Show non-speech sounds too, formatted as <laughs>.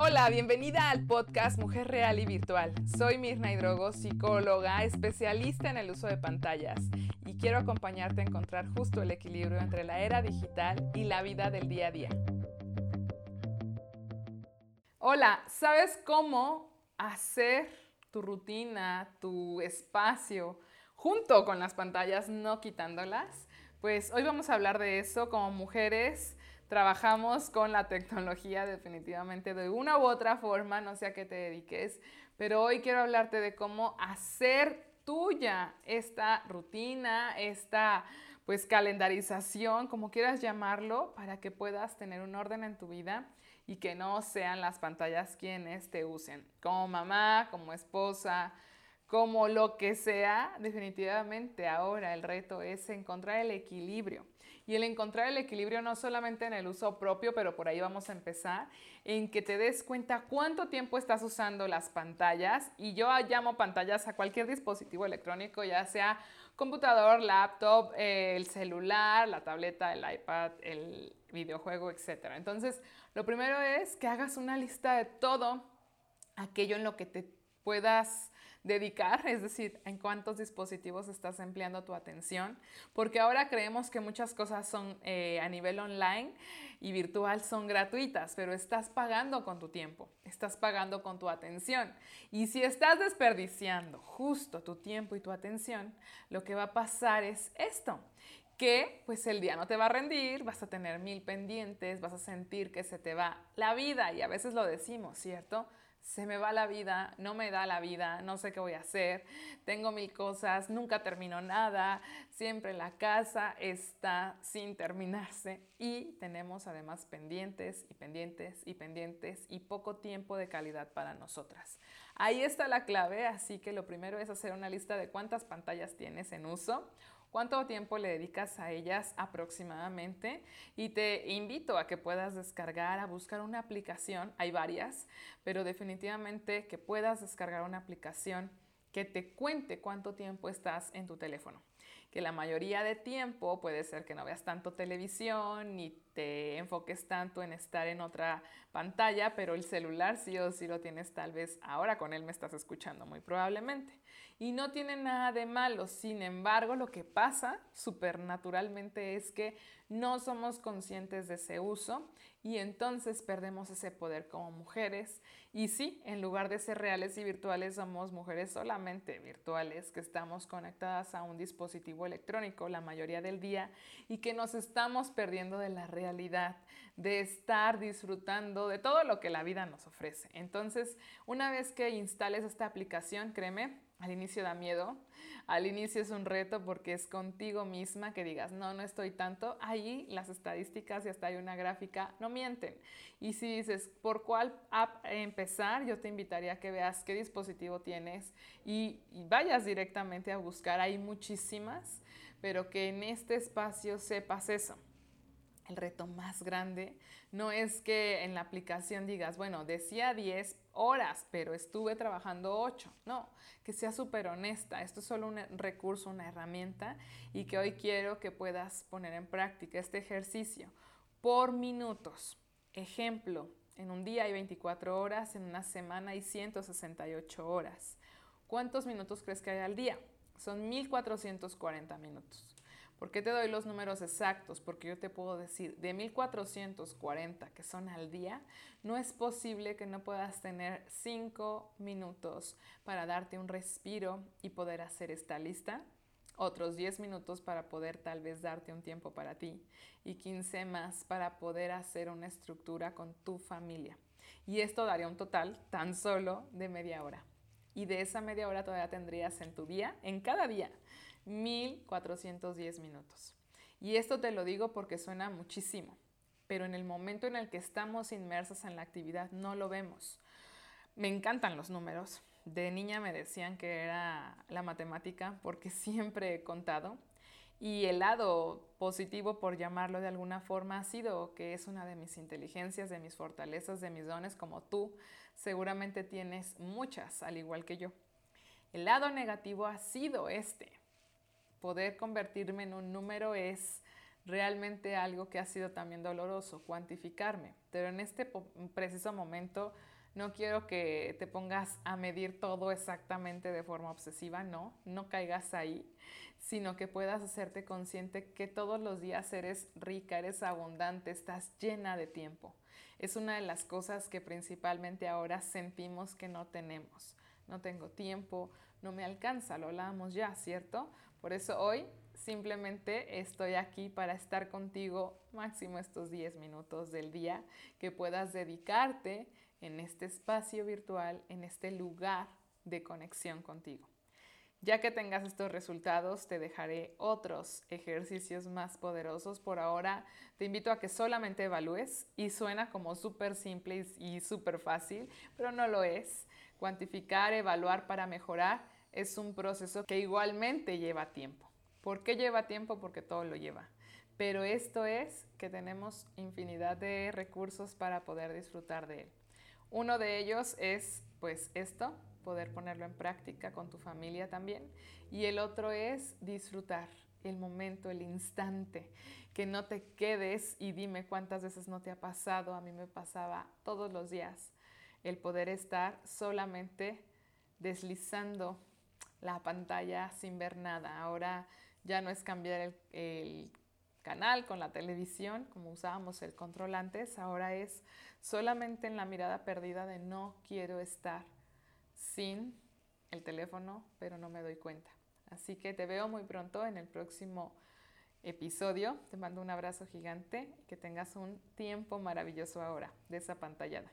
Hola, bienvenida al podcast Mujer Real y Virtual. Soy Mirna Hidrogo, psicóloga, especialista en el uso de pantallas y quiero acompañarte a encontrar justo el equilibrio entre la era digital y la vida del día a día. Hola, ¿sabes cómo hacer tu rutina, tu espacio junto con las pantallas, no quitándolas? Pues hoy vamos a hablar de eso como mujeres trabajamos con la tecnología definitivamente de una u otra forma, no sé a qué te dediques, pero hoy quiero hablarte de cómo hacer tuya esta rutina, esta pues calendarización, como quieras llamarlo, para que puedas tener un orden en tu vida y que no sean las pantallas quienes te usen. Como mamá, como esposa, como lo que sea, definitivamente ahora el reto es encontrar el equilibrio. Y el encontrar el equilibrio no solamente en el uso propio, pero por ahí vamos a empezar, en que te des cuenta cuánto tiempo estás usando las pantallas. Y yo llamo pantallas a cualquier dispositivo electrónico, ya sea computador, laptop, eh, el celular, la tableta, el iPad, el videojuego, etc. Entonces, lo primero es que hagas una lista de todo aquello en lo que te puedas dedicar, es decir, en cuántos dispositivos estás empleando tu atención, porque ahora creemos que muchas cosas son eh, a nivel online y virtual son gratuitas, pero estás pagando con tu tiempo, estás pagando con tu atención. Y si estás desperdiciando justo tu tiempo y tu atención, lo que va a pasar es esto, que pues el día no te va a rendir, vas a tener mil pendientes, vas a sentir que se te va la vida y a veces lo decimos, ¿cierto? Se me va la vida, no me da la vida, no sé qué voy a hacer, tengo mil cosas, nunca termino nada, siempre la casa está sin terminarse y tenemos además pendientes y pendientes y pendientes y poco tiempo de calidad para nosotras. Ahí está la clave, así que lo primero es hacer una lista de cuántas pantallas tienes en uso cuánto tiempo le dedicas a ellas aproximadamente y te invito a que puedas descargar, a buscar una aplicación, hay varias, pero definitivamente que puedas descargar una aplicación que te cuente cuánto tiempo estás en tu teléfono que la mayoría de tiempo puede ser que no veas tanto televisión ni te enfoques tanto en estar en otra pantalla, pero el celular sí o sí lo tienes tal vez ahora con él me estás escuchando muy probablemente. Y no tiene nada de malo, sin embargo lo que pasa supernaturalmente es que no somos conscientes de ese uso y entonces perdemos ese poder como mujeres. Y sí, en lugar de ser reales y virtuales, somos mujeres solamente virtuales que estamos conectadas a un dispositivo electrónico la mayoría del día y que nos estamos perdiendo de la realidad, de estar disfrutando de todo lo que la vida nos ofrece. Entonces, una vez que instales esta aplicación, créeme, al inicio da miedo, al inicio es un reto porque es contigo misma que digas, no, no estoy tanto. Ahí las estadísticas y hasta hay una gráfica no mienten. Y si dices, ¿por cuál app empezar? Yo te invitaría a que veas qué dispositivo tienes y, y vayas directamente a buscar. Hay muchísimas, pero que en este espacio sepas eso el reto más grande no es que en la aplicación digas, bueno, decía 10 horas, pero estuve trabajando 8. No, que sea súper honesta. Esto es solo un recurso, una herramienta y que hoy quiero que puedas poner en práctica este ejercicio por minutos. Ejemplo, en un día hay 24 horas, en una semana hay 168 horas. ¿Cuántos minutos crees que hay al día? Son 1440 minutos. ¿Por qué te doy los números exactos? Porque yo te puedo decir, de 1440 que son al día, no es posible que no puedas tener 5 minutos para darte un respiro y poder hacer esta lista. Otros 10 minutos para poder tal vez darte un tiempo para ti y 15 más para poder hacer una estructura con tu familia. Y esto daría un total tan solo de media hora. Y de esa media hora todavía tendrías en tu día, en cada día, 1410 minutos. Y esto te lo digo porque suena muchísimo, pero en el momento en el que estamos inmersas en la actividad no lo vemos. Me encantan los números. De niña me decían que era la matemática porque <laughs> siempre he contado. Y el lado positivo, por llamarlo de alguna forma, ha sido que es una de mis inteligencias, de mis fortalezas, de mis dones, como tú seguramente tienes muchas, al igual que yo. El lado negativo ha sido este, poder convertirme en un número es realmente algo que ha sido también doloroso, cuantificarme. Pero en este preciso momento no quiero que te pongas a medir todo exactamente de forma obsesiva, no, no caigas ahí, sino que puedas hacerte consciente que todos los días eres rica, eres abundante, estás llena de tiempo. Es una de las cosas que principalmente ahora sentimos que no tenemos. No tengo tiempo, no me alcanza, lo hablábamos ya, ¿cierto? Por eso hoy simplemente estoy aquí para estar contigo máximo estos 10 minutos del día, que puedas dedicarte en este espacio virtual, en este lugar de conexión contigo. Ya que tengas estos resultados, te dejaré otros ejercicios más poderosos. Por ahora, te invito a que solamente evalúes y suena como súper simple y súper fácil, pero no lo es. Cuantificar, evaluar para mejorar es un proceso que igualmente lleva tiempo. ¿Por qué lleva tiempo? Porque todo lo lleva. Pero esto es que tenemos infinidad de recursos para poder disfrutar de él. Uno de ellos es pues esto, poder ponerlo en práctica con tu familia también. Y el otro es disfrutar el momento, el instante, que no te quedes y dime cuántas veces no te ha pasado, a mí me pasaba todos los días, el poder estar solamente deslizando la pantalla sin ver nada. Ahora ya no es cambiar el, canal con la televisión, como usábamos el control antes, ahora es solamente en la mirada perdida de no quiero estar sin el teléfono, pero no me doy cuenta. Así que te veo muy pronto en el próximo episodio. Te mando un abrazo gigante y que tengas un tiempo maravilloso ahora de esa pantallada.